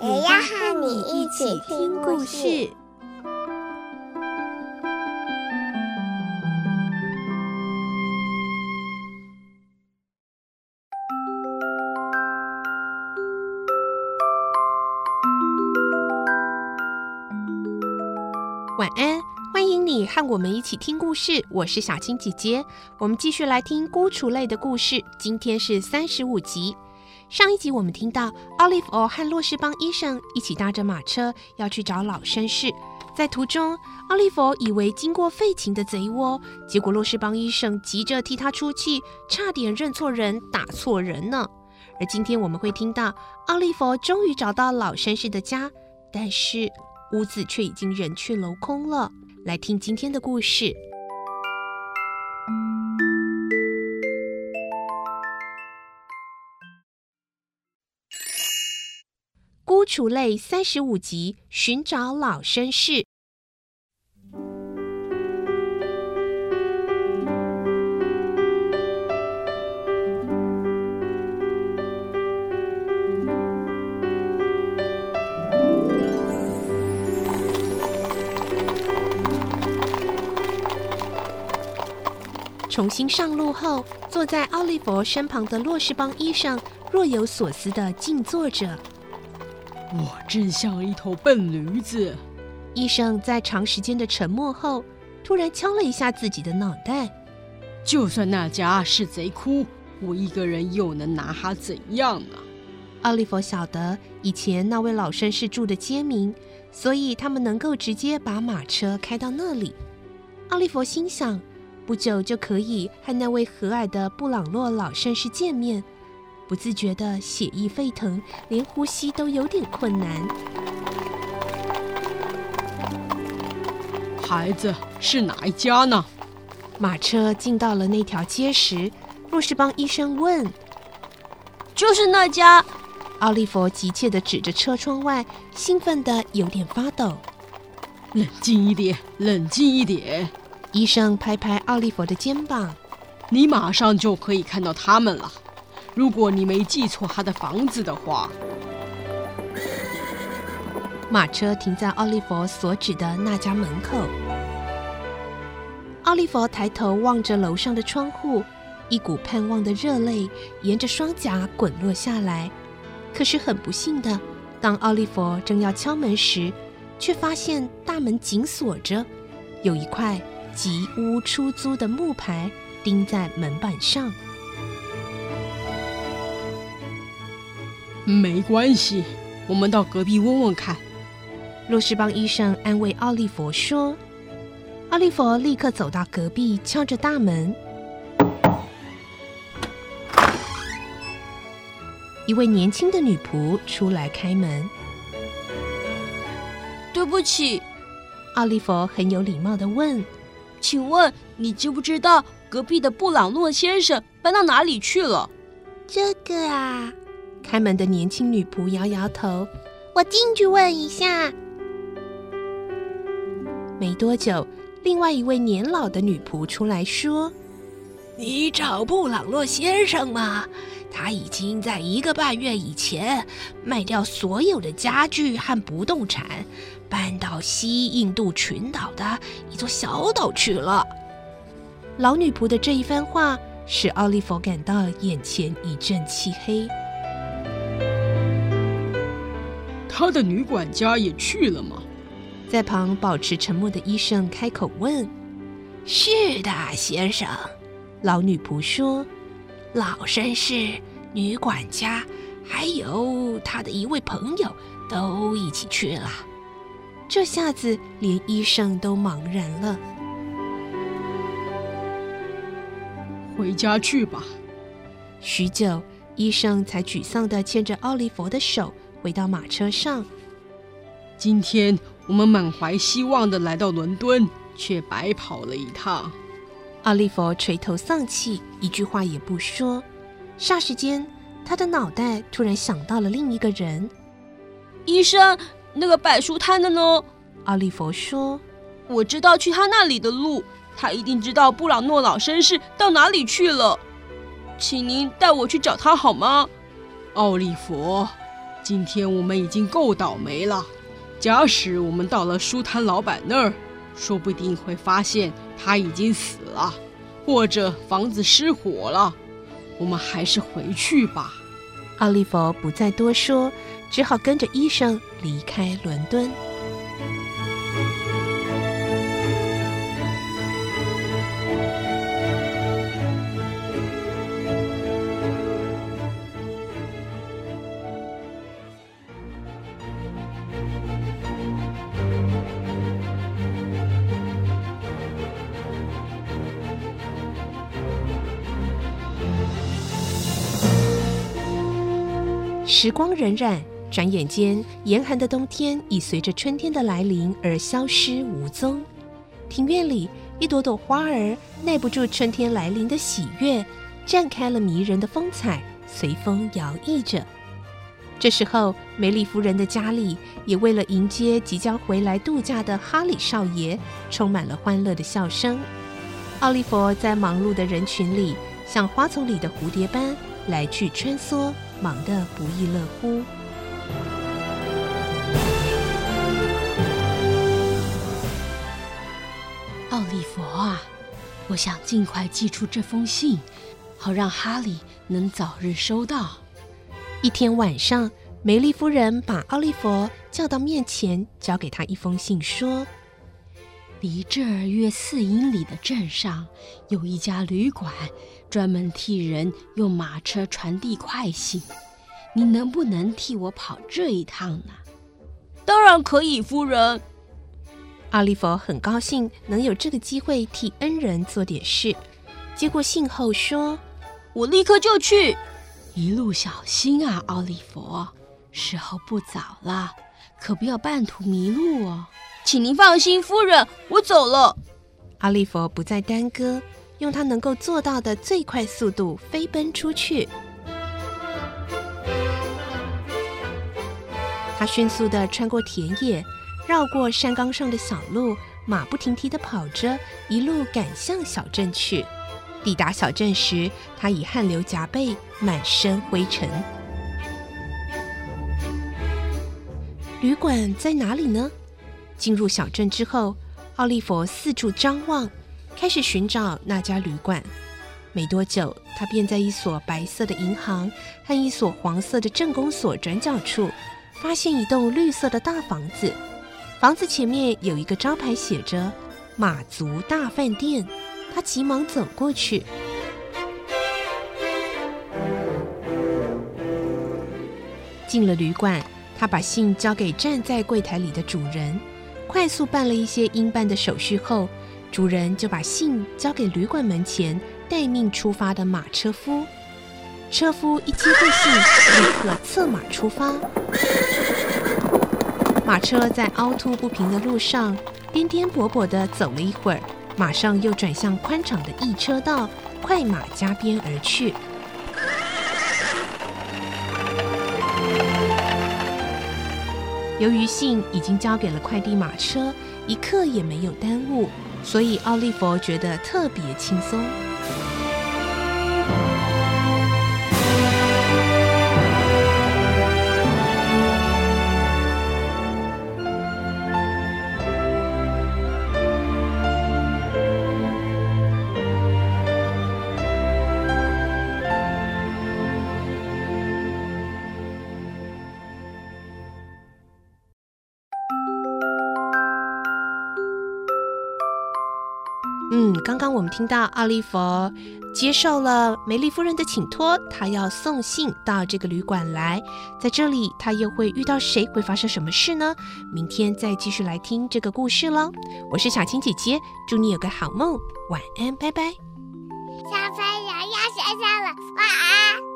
也要和你一起听故事。晚安，欢迎你和我们一起听故事。我是小青姐姐，我们继续来听孤雏类的故事。今天是三十五集。上一集我们听到奥利弗和洛士邦医生一起搭着马车要去找老绅士，在途中，奥利弗以为经过废寝的贼窝，结果洛士邦医生急着替他出气，差点认错人，打错人呢。而今天我们会听到奥利弗终于找到老绅士的家，但是。屋子却已经人去楼空了。来听今天的故事，《孤雏类》三十五集：寻找老绅士。重新上路后，坐在奥利弗身旁的洛士邦医生若有所思地静坐着。我正像一头笨驴子。医生在长时间的沉默后，突然敲了一下自己的脑袋。就算那家是贼窟，我一个人又能拿他怎样呢？奥利弗晓得以前那位老绅士住的街名，所以他们能够直接把马车开到那里。奥利弗心想。不久就可以和那位和蔼的布朗洛老绅士见面，不自觉的血液沸腾，连呼吸都有点困难。孩子，是哪一家呢？马车进到了那条街时，若是帮医生问：“就是那家。”奥利弗急切的指着车窗外，兴奋的有点发抖。冷静一点，冷静一点。医生拍拍奥利弗的肩膀：“你马上就可以看到他们了。如果你没记错他的房子的话。”马车停在奥利弗所指的那家门口。奥利弗抬头望着楼上的窗户，一股盼望的热泪沿着双颊滚落下来。可是很不幸的，当奥利弗正要敲门时，却发现大门紧锁着，有一块。吉屋出租的木牌钉在门板上。没关系，我们到隔壁问问看。洛士邦医生安慰奥利弗说。奥利弗立刻走到隔壁，敲着大门。一位年轻的女仆出来开门。对不起，奥利弗很有礼貌的问。请问你知不知道隔壁的布朗诺先生搬到哪里去了？这个啊，开门的年轻女仆摇摇头。我进去问一下。没多久，另外一位年老的女仆出来说：“你找布朗洛先生吗？他已经在一个半月以前卖掉所有的家具和不动产。”搬到西印度群岛的一座小岛去了。老女仆的这一番话使奥利弗感到眼前一阵漆黑。他的女管家也去了吗？在旁保持沉默的医生开口问：“是的，先生。”老女仆说：“老绅士、女管家还有他的一位朋友都一起去了。”这下子连医生都茫然了。回家去吧。许久，医生才沮丧的牵着奥利弗的手回到马车上。今天我们满怀希望的来到伦敦，却白跑了一趟。奥利弗垂头丧气，一句话也不说。霎时间，他的脑袋突然想到了另一个人。医生，那个摆书摊的呢？奥利弗说：“我知道去他那里的路，他一定知道布朗诺老绅士到哪里去了，请您带我去找他好吗？”奥利弗，今天我们已经够倒霉了。假使我们到了书摊老板那儿，说不定会发现他已经死了，或者房子失火了。我们还是回去吧。奥利弗不再多说，只好跟着医生离开伦敦。时光荏苒，转眼间，严寒的冬天已随着春天的来临而消失无踪。庭院里，一朵朵花儿耐不住春天来临的喜悦，绽开了迷人的风采，随风摇曳着。这时候，梅丽夫人的家里也为了迎接即将回来度假的哈里少爷，充满了欢乐的笑声。奥利弗在忙碌的人群里，像花丛里的蝴蝶般来去穿梭。忙得不亦乐乎。奥利弗啊，我想尽快寄出这封信，好让哈里能早日收到。一天晚上，梅丽夫人把奥利弗叫到面前，交给他一封信，说：“离这儿约四英里的镇上有一家旅馆。”专门替人用马车传递快信，你能不能替我跑这一趟呢？当然可以，夫人。奥利弗很高兴能有这个机会替恩人做点事。接过信后说：“我立刻就去，一路小心啊，奥利弗。时候不早了，可不要半途迷路哦。请您放心，夫人，我走了。”阿利佛不再耽搁。用他能够做到的最快速度飞奔出去。他迅速的穿过田野，绕过山岗上的小路，马不停蹄的跑着，一路赶向小镇去。抵达小镇时，他已汗流浃背，满身灰尘。旅馆在哪里呢？进入小镇之后，奥利弗四处张望。开始寻找那家旅馆，没多久，他便在一所白色的银行和一所黄色的镇公所转角处，发现一栋绿色的大房子。房子前面有一个招牌，写着“马族大饭店”。他急忙走过去，进了旅馆。他把信交给站在柜台里的主人，快速办了一些应办的手续后。主人就把信交给旅馆门前待命出发的马车夫。车夫一接过信，立刻策马出发。马车在凹凸不平的路上颠颠簸簸地走了一会儿，马上又转向宽敞的一车道，快马加鞭而去。由于信已经交给了快递马车，一刻也没有耽误。所以奥利弗觉得特别轻松。嗯，刚刚我们听到奥利弗接受了梅丽夫人的请托，他要送信到这个旅馆来。在这里，他又会遇到谁？会发生什么事呢？明天再继续来听这个故事喽。我是小青姐姐，祝你有个好梦，晚安，拜拜。小朋友要睡觉了，晚安。